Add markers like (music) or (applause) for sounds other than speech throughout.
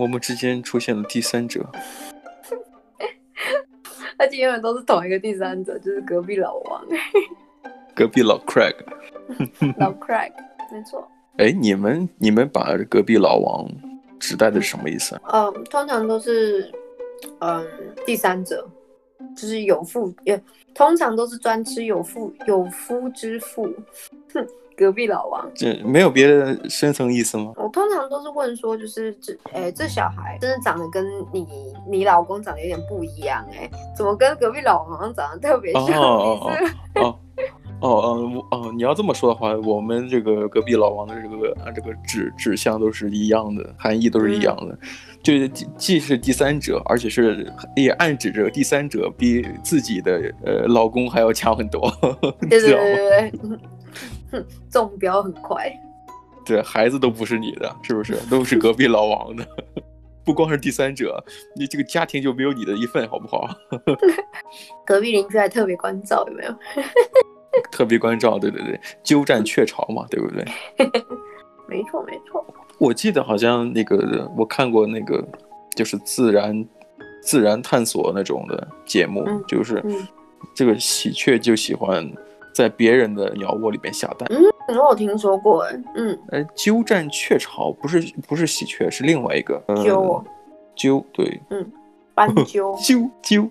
我们之间出现了第三者，(laughs) 而且永远都是同一个第三者，就是隔壁老王，(laughs) 隔壁老 Craig，(laughs) 老 Craig，没错。哎，你们你们把隔壁老王指代的是什么意思啊？嗯、呃，通常都是嗯第三者，就是有妇也通常都是专吃有妇有夫之妇。哼，(laughs) 隔壁老王，这没有别的深层意思吗？我通常都是问说，就是这哎这小孩真的长得跟你你老公长得有点不一样哎，怎么跟隔壁老王长得特别像？哦哦 (laughs) 哦。哦，哦，哦，你要这么说的话，我们这个隔壁老王的这个啊，这个指指向都是一样的，含义都是一样的，嗯、就是既是第三者，而且是也暗指着第三者比自己的呃老公还要强很多，对对对对，哼，(laughs) 中标很快，对，孩子都不是你的，是不是？(laughs) 都是隔壁老王的，(laughs) 不光是第三者，你这个家庭就没有你的一份，好不好？隔壁邻居还特别关照，有没有？特别关照，对对对，鸠占鹊巢嘛，对不对？没错没错。我记得好像那个我看过那个，就是自然自然探索那种的节目，嗯、就是这个喜鹊就喜欢在别人的鸟窝里边下蛋。嗯，我有听说过，嗯。哎，鸠占鹊巢不是不是喜鹊，是另外一个鸠鸠，对，嗯。斑鸠 (laughs) 鸠鸠，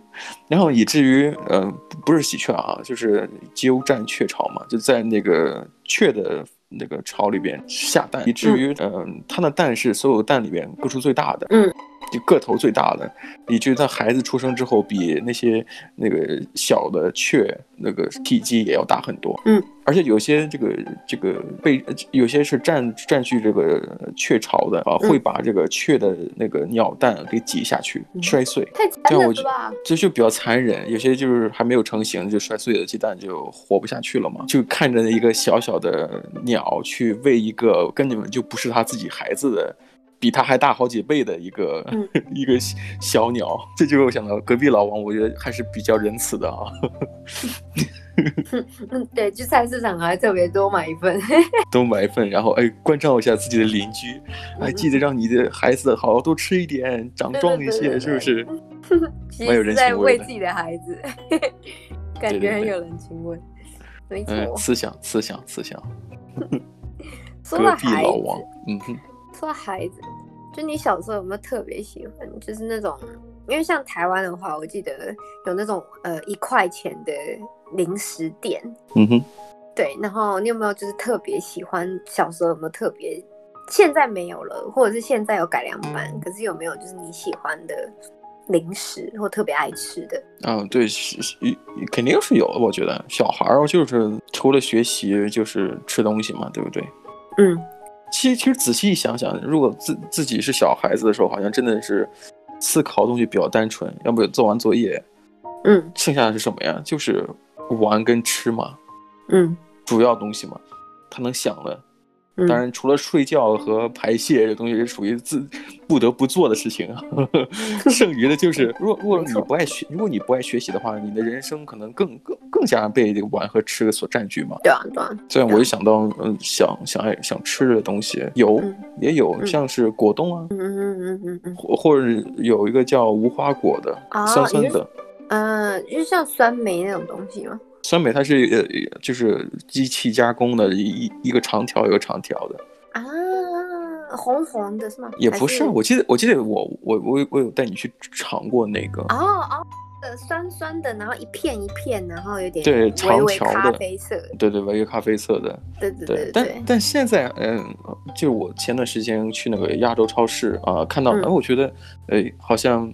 然后以至于，嗯、呃，不是喜鹊啊，就是鸠占鹊巢嘛，就在那个鹊的那个巢里边下蛋，以至于，嗯、呃，它的蛋是所有蛋里边个数最大的，嗯。就个头最大的，以至于他孩子出生之后，比那些那个小的雀那个体积也要大很多。嗯，而且有些这个这个被有些是占占据这个雀巢的啊，会把这个雀的那个鸟蛋给挤下去，嗯、摔碎。太残忍了吧？这就比较残忍。有些就是还没有成型就摔碎了鸡蛋就活不下去了嘛。就看着一个小小的鸟去喂一个根本就不是他自己孩子的。比他还大好几倍的一个、嗯、(laughs) 一个小鸟，这就我想到隔壁老王，我觉得还是比较仁慈的啊。(laughs) 嗯，对，去菜市场还特别多买一份，(laughs) 多买一份，然后哎，关照一下自己的邻居，哎，记得让你的孩子好好多吃一点，长壮一些，是不是？蛮有人情味的。在为自己的孩子，感觉很有人情味。没错，慈祥，慈祥，慈祥。隔壁老王，嗯哼。说孩子，就你小时候有没有特别喜欢？就是那种，因为像台湾的话，我记得有那种呃一块钱的零食店，嗯哼，对。然后你有没有就是特别喜欢？小时候有没有特别？现在没有了，或者是现在有改良版，可是有没有就是你喜欢的零食或特别爱吃的？嗯，对，是是肯定是有的。我觉得小孩儿就是除了学习就是吃东西嘛，对不对？嗯。其实，其实仔细一想想，如果自自己是小孩子的时候，好像真的是思考的东西比较单纯。要不做完作业，嗯，剩下的是什么呀？就是玩跟吃嘛，嗯，主要东西嘛，他能想的。当然，除了睡觉和排泄这东西是属于自不得不做的事情啊，(laughs) 剩余的就是，(laughs) 如果如果你不爱学，如果你不爱学习的话，你的人生可能更更更加被这个玩和吃所占据嘛。对啊，对啊。这样我就想到，嗯，想想爱想吃的东西有也有，像是果冻啊，嗯嗯嗯嗯嗯，或或者有一个叫无花果的，酸酸的，嗯，就像酸梅那种东西吗？酸梅它是呃，就是机器加工的一一个长条一个长条的啊，红红的是吗？也不是，是我记得我记得我我我我有带你去尝过那个哦哦，呃酸酸的，然后一片一片，然后有点对长条的咖啡色，对对，微微咖啡色的，对对对，对，对，但但现在嗯，就我前段时间去那个亚洲超市啊，看到哎，我觉得哎好像。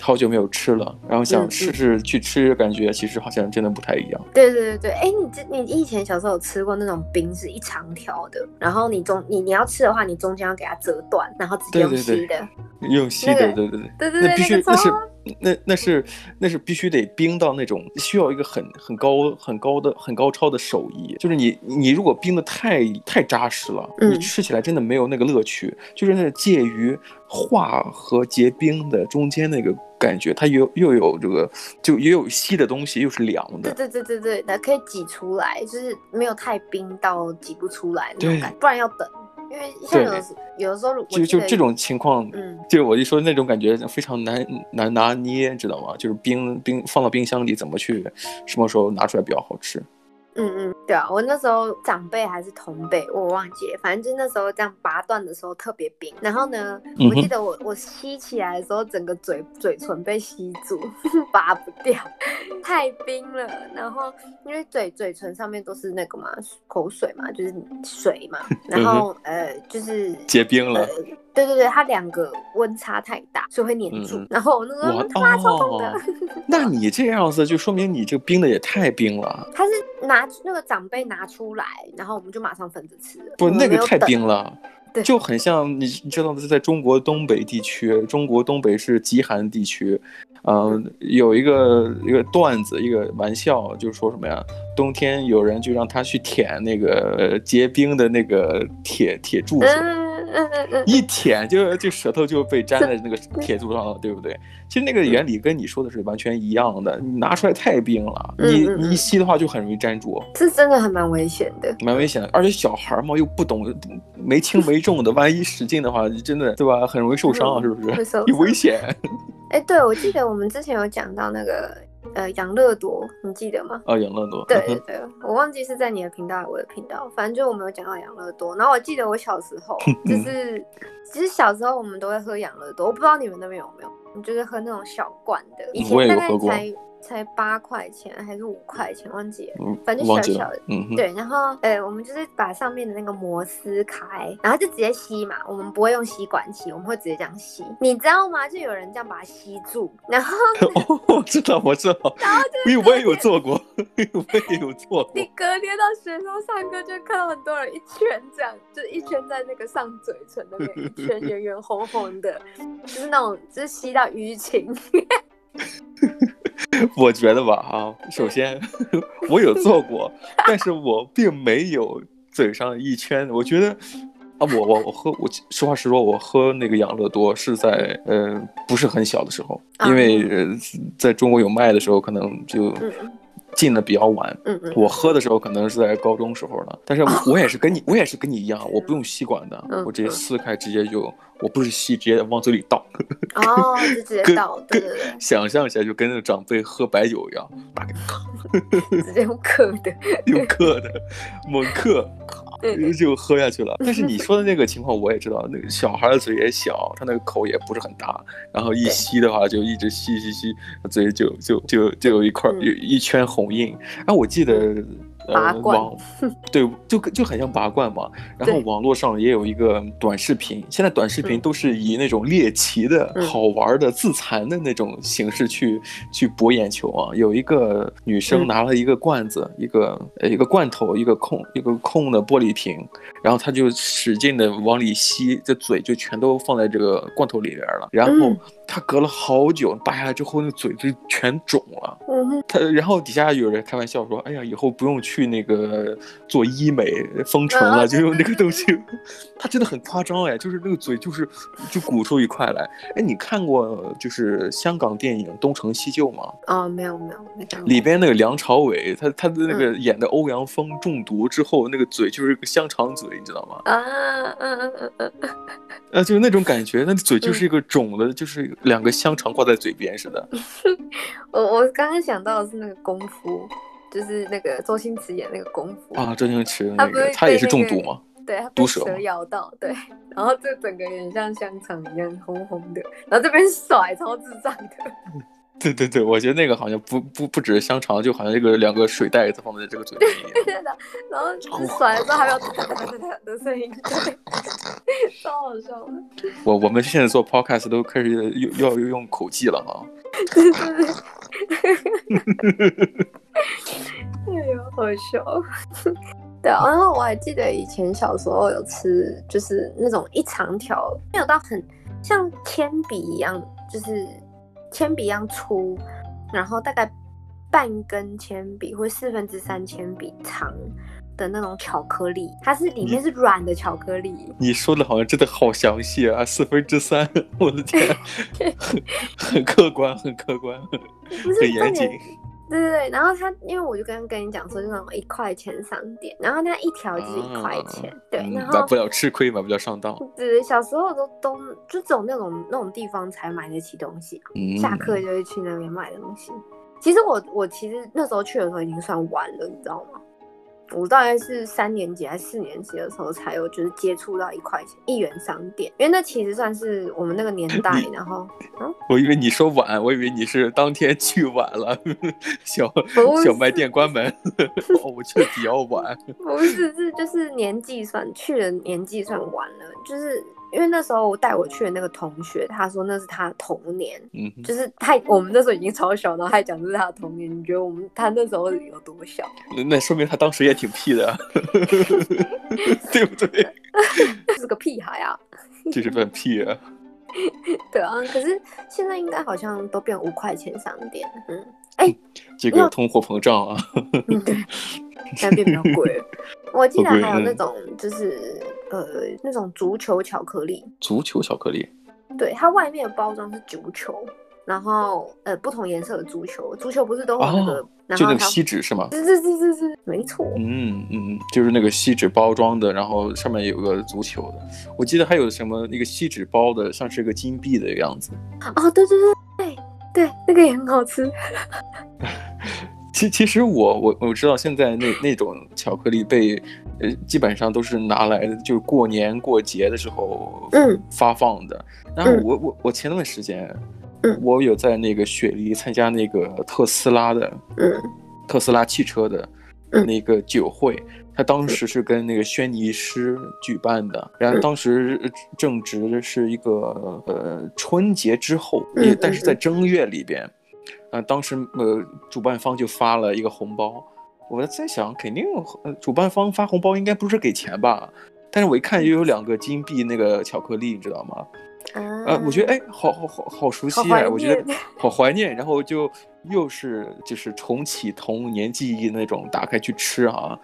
好久没有吃了，然后想试试去吃，感觉其实好像真的不太一样。对对对对，哎，你这你以前小时候有吃过那种冰是一长条的，然后你中你你要吃的话，你中间要给它折断，然后直接用吸的，用吸的，对对对。对对对，那必须那是那那是那是必须得冰到那种需要一个很很高很高的很高超的手艺，就是你你如果冰的太太扎实了，你吃起来真的没有那个乐趣，就是那介于化和结冰的中间那个。感觉它又又有这个，就也有稀的东西，又是凉的。对对对对对，它可以挤出来，就是没有太冰到挤不出来那种感觉，不然要等。因为像有的有的时候，就就这种情况，嗯，就是我一说那种感觉非常难难拿捏，知道吗？就是冰冰放到冰箱里，怎么去什么时候拿出来比较好吃？嗯嗯，对啊，我那时候长辈还是同辈，我忘记了，反正就那时候这样拔断的时候特别冰。然后呢，我记得我我吸起来的时候，整个嘴嘴唇被吸住，(laughs) 拔不掉，太冰了。然后因为嘴嘴唇上面都是那个嘛口水嘛，就是水嘛，(laughs) 然后呃就是结冰了。呃对对对，它两个温差太大，所以会粘住。嗯、然后我那个他妈超痛的。那你这样子就说明你这个冰的也太冰了。它是拿那个长辈拿出来，然后我们就马上分着吃。不，那个太冰了，就很像你你知道吗？在中国东北地区，中国东北是极寒地区，嗯、呃，有一个一个段子，一个玩笑，就是说什么呀？冬天有人就让他去舔那个结冰的那个铁铁柱子。一舔就就舌头就被粘在那个铁柱上了，对不对？其实那个原理跟你说的是完全一样的。你拿出来太冰了，你你一吸的话就很容易粘住，这真的还蛮危险的，蛮危险的。而且小孩嘛又不懂，没轻没重的，万一使劲的话，真的对吧？很容易受伤，是不是？有 (laughs) 危险。哎，对，我记得我们之前有讲到那个。呃，养乐多，你记得吗？啊，养乐多。对对对，我忘记是在你的频道还是我的频道，反正就我们有讲到养乐多。然后我记得我小时候，(laughs) 就是其实小时候我们都会喝养乐多，我不知道你们那边有没有，你就是喝那种小罐的，以前大概才。才八块钱还是五块钱，忘记反正小小的，嗯，对。然后，呃，我们就是把上面的那个膜撕开，然后就直接吸嘛。我们不会用吸管吸，我们会直接这样吸。你知道吗？就有人这样把它吸住，然后，(laughs) 哦，我知道，我知道。然后就，因为我也有做过，我也有做过。你隔天到学校上课，就看到很多人一圈这样，就一圈在那个上嘴唇的那一圈圆圆红红的，(laughs) 就是那种，就是吸到淤青。(laughs) (laughs) 我觉得吧，啊，首先 (laughs) 我有做过，但是我并没有嘴上一圈。我觉得啊，我我我喝，我实话实说，我喝那个养乐多是在呃不是很小的时候，因为呃在中国有卖的时候，可能就。进的比较晚，嗯嗯，我喝的时候可能是在高中时候了，但是我也是跟你，我也是跟你一样，我不用吸管的，我直接撕开，直接就，我不是吸，直接往嘴里倒，哦，就直接倒，对对对，想象一下，就跟那个长辈喝白酒一样，打开，直接用嗑的，用嗑的，(laughs) 猛嗑。就喝下去了。(laughs) 但是你说的那个情况我也知道，那个小孩的嘴也小，他那个口也不是很大，然后一吸的话就一直吸吸吸，嘴就就就就有一块有一圈红印。哎，我记得。拔罐，呃、对，就就很像拔罐嘛。然后网络上也有一个短视频，现在短视频都是以那种猎奇的、嗯、好玩的、自残的那种形式去去博眼球啊。有一个女生拿了一个罐子，嗯、一个呃一个罐头，一个空一个空的玻璃瓶，然后她就使劲的往里吸，这嘴就全都放在这个罐头里边了，然后。嗯他隔了好久，拔下来之后，那嘴就全肿了。嗯，他然后底下有人开玩笑说：“哎呀，以后不用去那个做医美封唇了，就用那个东西。(laughs) ”他真的很夸张哎，就是那个嘴就是就鼓出一块来。哎，你看过就是香港电影《东成西就》吗？哦，没有没有没有。里边那个梁朝伟，他他的那个演的欧阳锋中毒之后，那个嘴就是一个香肠嘴，你知道吗？啊嗯嗯嗯嗯嗯。啊，就是那种感觉，那嘴就是一个肿的，就是。两个香肠挂在嘴边似的。(laughs) 我我刚刚想到的是那个功夫，就是那个周星驰演那个功夫啊，周星驰那个他，他也是中毒吗？对，他被蛇咬到，对，然后这整个人像香肠一样红红的，然后这边甩超智障的。(laughs) 对对对，我觉得那个好像不不不只是香肠，就好像这个两个水袋子放在这个嘴里。(laughs) 对的，然后甩的时候还有哒哒哒哒的声音，超好笑的。(laughs) 我我们现在做 podcast 都开始用要用口技了哈。对对对。哎呦，好笑。对，然后我还记得以前小时候有吃，就是那种一长条，没有到很像铅笔一样，就是。铅笔一样粗，然后大概半根铅笔或四分之三铅笔长的那种巧克力，它是里面是软的巧克力。你说的好像真的好详细啊！四分之三，我的天，(laughs) 很客观，很客观，很严谨。对对对，然后他因为我就刚刚跟你讲说，就那种一块钱商店，然后那一条就是一块钱，啊、对，然后买不了吃亏，买不了上当。对对，小时候都都就只有那种那种地方才买得起东西，嗯、下课就会去那边买东西。其实我我其实那时候去的时候已经算晚了，你知道吗？我大概是三年级还是四年级的时候才有，就是接触到一块钱一元商店，因为那其实算是我们那个年代。然后，嗯，我以为你说晚，我以为你是当天去晚了，(laughs) 小小卖店关门，(laughs) 哦，我去的比较晚。不是，是就是年纪算去的年纪算晚了，就是。因为那时候我带我去的那个同学，他说那是他的童年，嗯，就是他我们那时候已经超小，然后还讲这是他的童年。你觉得我们他那时候有多小？那说明他当时也挺屁的，(laughs) 对不对？(laughs) 是个屁孩啊！这是份屁啊！对啊，可是现在应该好像都变五块钱商店，嗯，哎、欸，这个通货膨胀啊，嗯、对，现在变比较贵。(laughs) 我记得还有那种就是。呃，那种足球巧克力，足球巧克力，对，它外面的包装是足球，然后呃，不同颜色的足球，足球不是都有那个，哦、就那个锡纸是吗？是是是是是，没错。嗯嗯，就是那个锡纸包装的，然后上面有个足球的。我记得还有什么那个锡纸包的，像是一个金币的样子。哦，对对对对对，那个也很好吃。(laughs) 其其实我我我知道现在那那种巧克力被呃基本上都是拿来就是过年过节的时候嗯发放的。嗯、然后我我我前段时间嗯我有在那个雪梨参加那个特斯拉的嗯特斯拉汽车的那个酒会，他当时是跟那个轩尼诗举办的，然后当时正值是一个呃春节之后，也但是在正月里边。呃，当时呃，主办方就发了一个红包，我在想，肯定呃，主办方发红包应该不是给钱吧？但是我一看又有两个金币那个巧克力，你知道吗？啊、呃，我觉得哎，好好好好熟悉哎，我觉得好怀念，然后就又是就是重启童年记忆那种，打开去吃啊。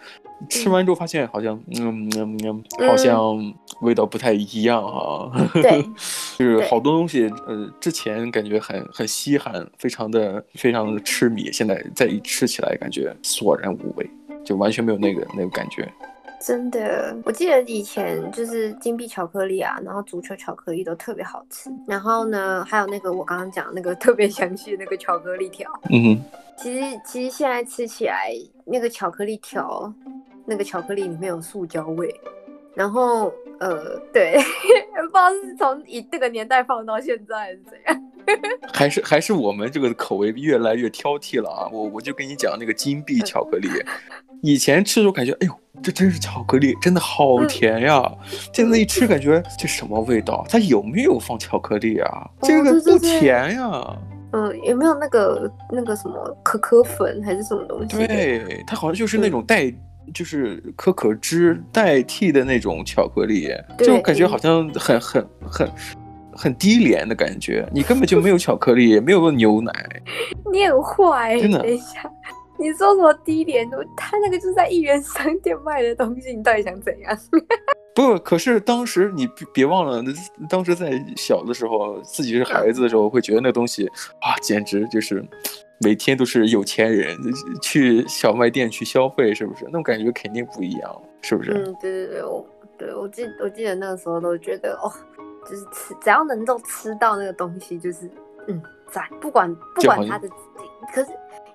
吃完之后发现好像，嗯嗯嗯，好像味道不太一样哈、啊。嗯、对，(laughs) 就是好多东西，呃，之前感觉很很稀罕，非常的非常的痴迷，现在再一吃起来，感觉索然无味，就完全没有那个那个感觉。真的，我记得以前就是金币巧克力啊，然后足球巧克力都特别好吃。然后呢，还有那个我刚刚讲那个 (laughs) 特别详细那个巧克力条。嗯哼。其实其实现在吃起来那个巧克力条。那个巧克力里面有塑胶味，然后呃，对，不知道是从以这个年代放到现在还是怎样，(laughs) 还是还是我们这个口味越来越挑剔了啊！我我就跟你讲那个金币巧克力，以前吃的时候感觉，哎呦，这真是巧克力，真的好甜呀！嗯、现在一吃感觉这什么味道？它有没有放巧克力啊？哦、这个不甜呀。嗯，有没有那个那个什么可可粉还是什么东西？对，它好像就是那种带。嗯就是可可脂代替的那种巧克力，就感觉好像很很很很低廉的感觉。你根本就没有巧克力，也没有牛奶。(laughs) 你很坏，真的。等一下，你说什么低廉？他那个就是在一元商店卖的东西，你到底想怎样？不，可是当时你别忘了，当时在小的时候，自己是孩子的时候，会觉得那东西啊，简直就是。每天都是有钱人去小卖店去消费，是不是？那种感觉肯定不一样，是不是？嗯，对对对，我对我记我记得那个时候都觉得哦，就是吃只要能够吃到那个东西，就是嗯赞，不管不管它的，可是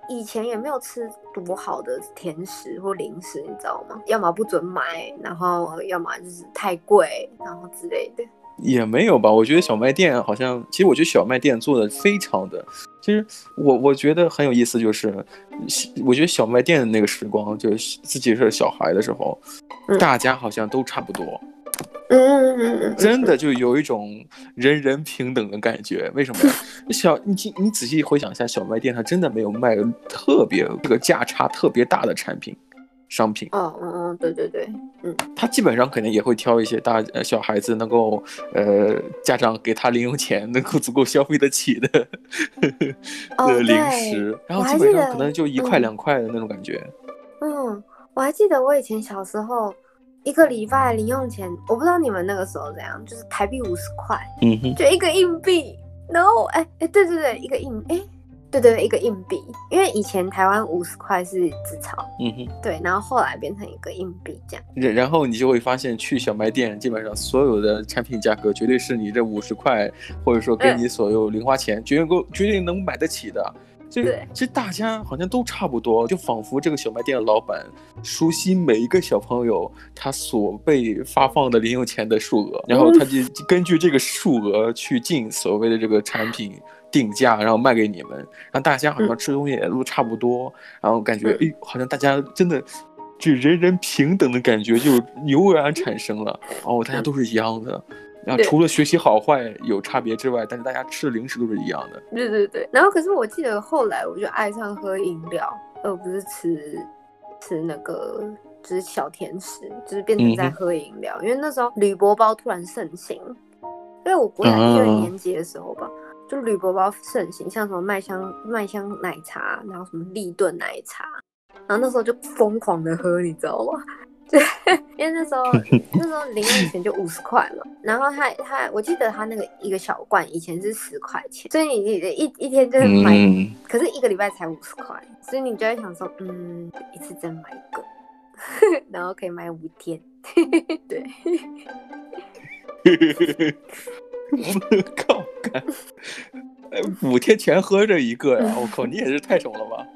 以前也没有吃多好的甜食或零食，你知道吗？要么不准买，然后要么就是太贵，然后之类的。也没有吧，我觉得小卖店好像，其实我觉得小卖店做的非常的，其实我我觉得很有意思，就是，我觉得小卖店的那个时光，就是自己是小孩的时候，嗯、大家好像都差不多，嗯嗯嗯嗯，真的就有一种人人平等的感觉。为什么？(laughs) 小你你仔细回想一下，小卖店它真的没有卖特别这个价差特别大的产品。商品哦，嗯嗯，对对对，嗯，他基本上肯定也会挑一些大呃小孩子能够呃家长给他零用钱能够足够消费得起的 (laughs) 的零食，然后基本上可能就一块两块的那种感觉。嗯，我还记得我以前小时候一个礼拜零用钱，我不知道你们那个时候怎样，就是台币五十块，嗯哼，就一个硬币，然后哎哎对对对，一个硬哎。对对对，一个硬币，因为以前台湾五十块是纸钞，嗯哼，对，然后后来变成一个硬币这样。然然后你就会发现，去小卖店基本上所有的产品价格绝对是你这五十块，或者说给你所有零花钱，嗯、绝对够，绝对能买得起的。这个其实大家好像都差不多，就仿佛这个小卖店的老板熟悉每一个小朋友他所被发放的零用钱的数额，然后他就根据这个数额去进所谓的这个产品。定价，然后卖给你们，让大家好像吃东西也都差不多，嗯、然后感觉哎，好像大家真的就人人平等的感觉就油然产生了。哦，大家都是一样的，然后除了学习好坏有差别之外，但是大家吃的零食都是一样的。对对对。然后可是我记得后来我就爱上喝饮料，而不是吃吃那个就是小甜食，就是变成在喝饮料。嗯、因为那时候铝箔包突然盛行，因为我国小一二年级的时候吧。嗯就铝箔包盛行，像什么麦香麦香奶茶，然后什么立顿奶茶，然后那时候就疯狂的喝，你知道吗？(laughs) 对，因为那时候那时候零用钱就五十块嘛，然后他他我记得他那个一个小罐以前是十块钱，所以你你一一天就是买，嗯、可是一个礼拜才五十块，所以你就会想说，嗯，一次真买一个，(laughs) 然后可以买五天，(laughs) 对。我靠！五天全喝这一个呀！我靠，你也是太熟了吧！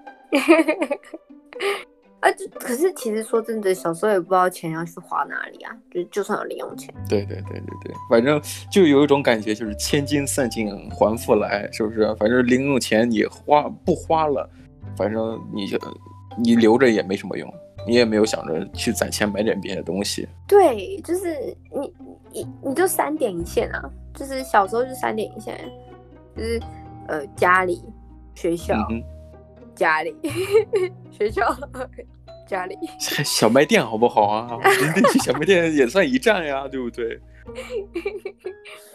啊，就可是其实说真的，小时候也不知道钱要去花哪里啊，就就算有零用钱。对对对对对，反正就有一种感觉，就是千金散尽还复来，是不是？反正零用钱你花不花了，反正你就你留着也没什么用。你也没有想着去攒钱买点别的东西，对，就是你你你就三点一线啊，就是小时候就三点一线，就是呃家里学校、嗯、家里 (laughs) 学校 (laughs) 家里小卖店好不好啊？(laughs) 去小卖店也算一站呀，对不对？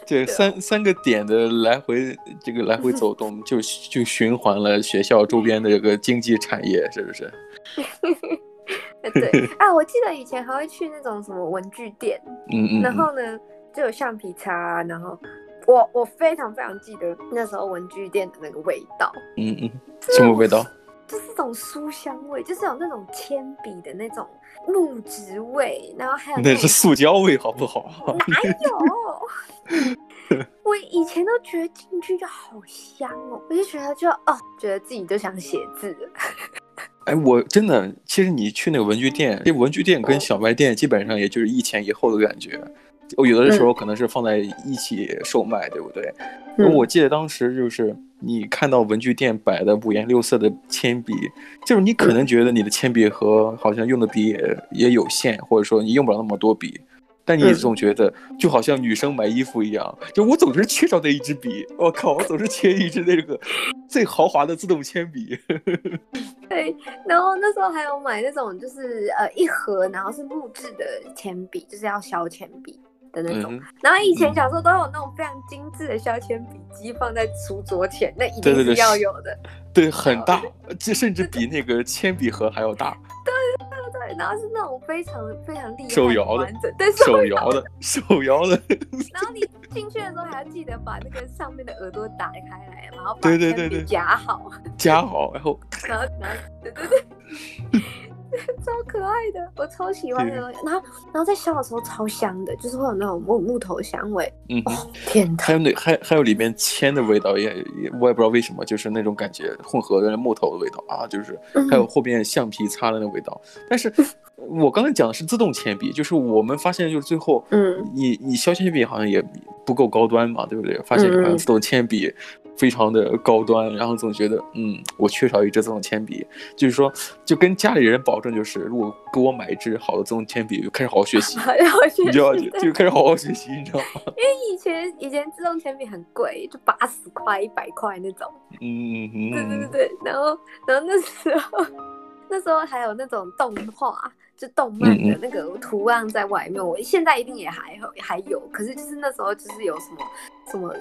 这，三三个点的来回这个来回走动，就就循环了学校周边的这个经济产业，是不是？对啊，我记得以前还会去那种什么文具店，嗯嗯，然后呢就有橡皮擦，然后我我非常非常记得那时候文具店的那个味道，嗯嗯，什么味道？就是这种书香味，就是有那种铅笔的那种木质味，然后还有那，那是塑胶味，好不好？(laughs) 哪有？我以前都觉得进去就好香哦，我就觉得就哦，觉得自己就想写字。(laughs) 哎，我真的，其实你去那个文具店，这文具店跟小卖店基本上也就是一前一后的感觉。我有的时候可能是放在一起售卖，嗯、对不对？嗯、我记得当时就是你看到文具店摆的五颜六色的铅笔，就是你可能觉得你的铅笔盒好像用的笔也也有限，或者说你用不了那么多笔。但你总觉得就好像女生买衣服一样，就我总是缺少那一支笔。我靠，我总是缺一支那个最豪华的自动铅笔。(laughs) 对，然后那时候还有买那种就是呃一盒，然后是木质的铅笔，就是要削铅笔的那种。嗯、然后以前小时候都有那种非常精致的削铅笔机放在书桌前，那一定是要有的。对，对，对，对，很大，这甚至比那个铅笔盒还要大。对对对，然后是那种非常非常厉害、手摇的，对，手摇的，手摇的。然后你进去的时候还要记得把那个上面的耳朵打开来，然后把铅笔夹好，夹好，然后，然后，然后，对对对。(laughs) (laughs) 超可爱的，我超喜欢的东西。然后，然后在削的时候超香的，就是会有那种木木头香味。嗯，天哪！还有那还还有里面铅的味道，也也我也不知道为什么，就是那种感觉混合的木头的味道啊，就是还有后边橡皮擦的那味道。但是 (laughs) 我刚才讲的是自动铅笔，就是我们发现就是最后，嗯，你你削铅笔好像也不够高端嘛，对不对？发现好像自动铅笔。非常的高端，然后总觉得，嗯，我缺少一支自动铅笔，就是说，就跟家里人保证，就是如果给我买一支好的自动铅笔，就开始好好学习，(laughs) 好好学习，你知道就，就开始好好学习，你知道吗？因为以前以前自动铅笔很贵，就八十块、一百块那种，嗯嗯，对对对对，然后然后那时候 (laughs) 那时候还有那种动画。就动漫的那个图案在外面，我现在一定也还还有，可是就是那时候就是有什么什么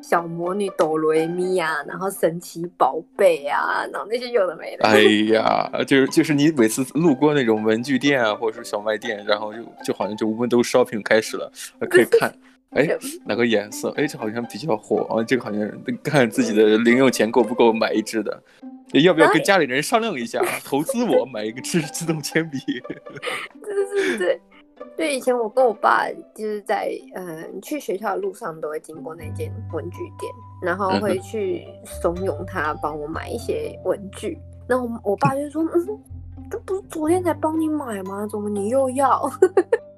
小魔女哆瑞咪啊，然后神奇宝贝啊，然后那些有的没的。哎 (laughs) 呀，就是就是你每次路过那种文具店啊，或者是小卖店，然后就就好像就 window shopping 开始了，可以看 (laughs) 哎，哪个颜色？哎，这好像比较火啊，这个好像看自己的零用钱够不够买一支的，要不要跟家里人商量一下，投资我买一个自自动铅笔？(laughs) 对 (laughs) 对对。对，以前我跟我爸就是在嗯去学校的路上都会经过那间文具店，然后会去怂恿他帮我买一些文具。那我我爸就说：“嗯，这不是昨天才帮你买吗？怎么你又要？” (laughs)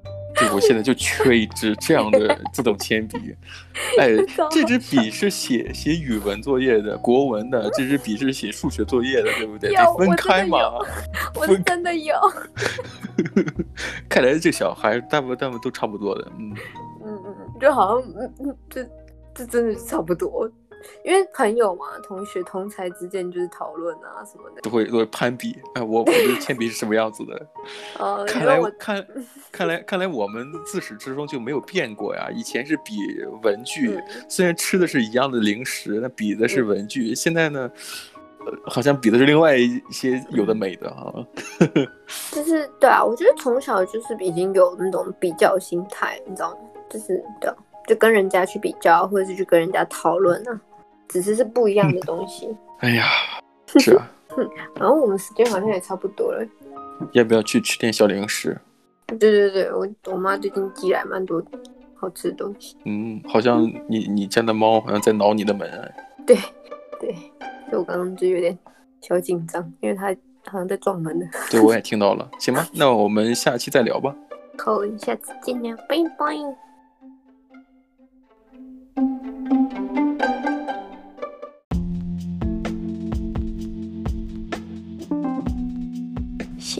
对，我现在就缺一支这样的 (laughs) 自动铅笔。哎，这支笔是写写语文作业的，国文的；这支笔是写数学作业的，对不对？得分开嘛。我真，(laughs) 我真的有。(laughs) 看来这小孩大部分大部分都差不多的，嗯嗯嗯，就好像嗯嗯，这这真的是差不多。因为朋友嘛，同学同才之间就是讨论啊什么的，都会都会攀比。哎，我我的 (laughs) 铅笔是什么样子的？(laughs) 哦，看来我看 (laughs) 看来看来我们自始至终就没有变过呀。以前是比文具，嗯、虽然吃的是一样的零食，那比的是文具。嗯、现在呢，好像比的是另外一些有的没的哈。就是对啊，我觉得从小就是已经有那种比较心态，你知道吗？就是对啊，就跟人家去比较，或者是去跟人家讨论啊。只是是不一样的东西。哎呀，是啊。(laughs) 然后我们时间好像也差不多了。要不要去吃点小零食？对对对，我我妈最近寄来蛮多好吃的东西。嗯，好像你你家的猫好像在挠你的门。对对，就我刚刚就有点小紧张，因为它好像在撞门呢。对，我 (laughs) 也听到了。行吧，那我们下期再聊吧。好，下次见了，拜拜。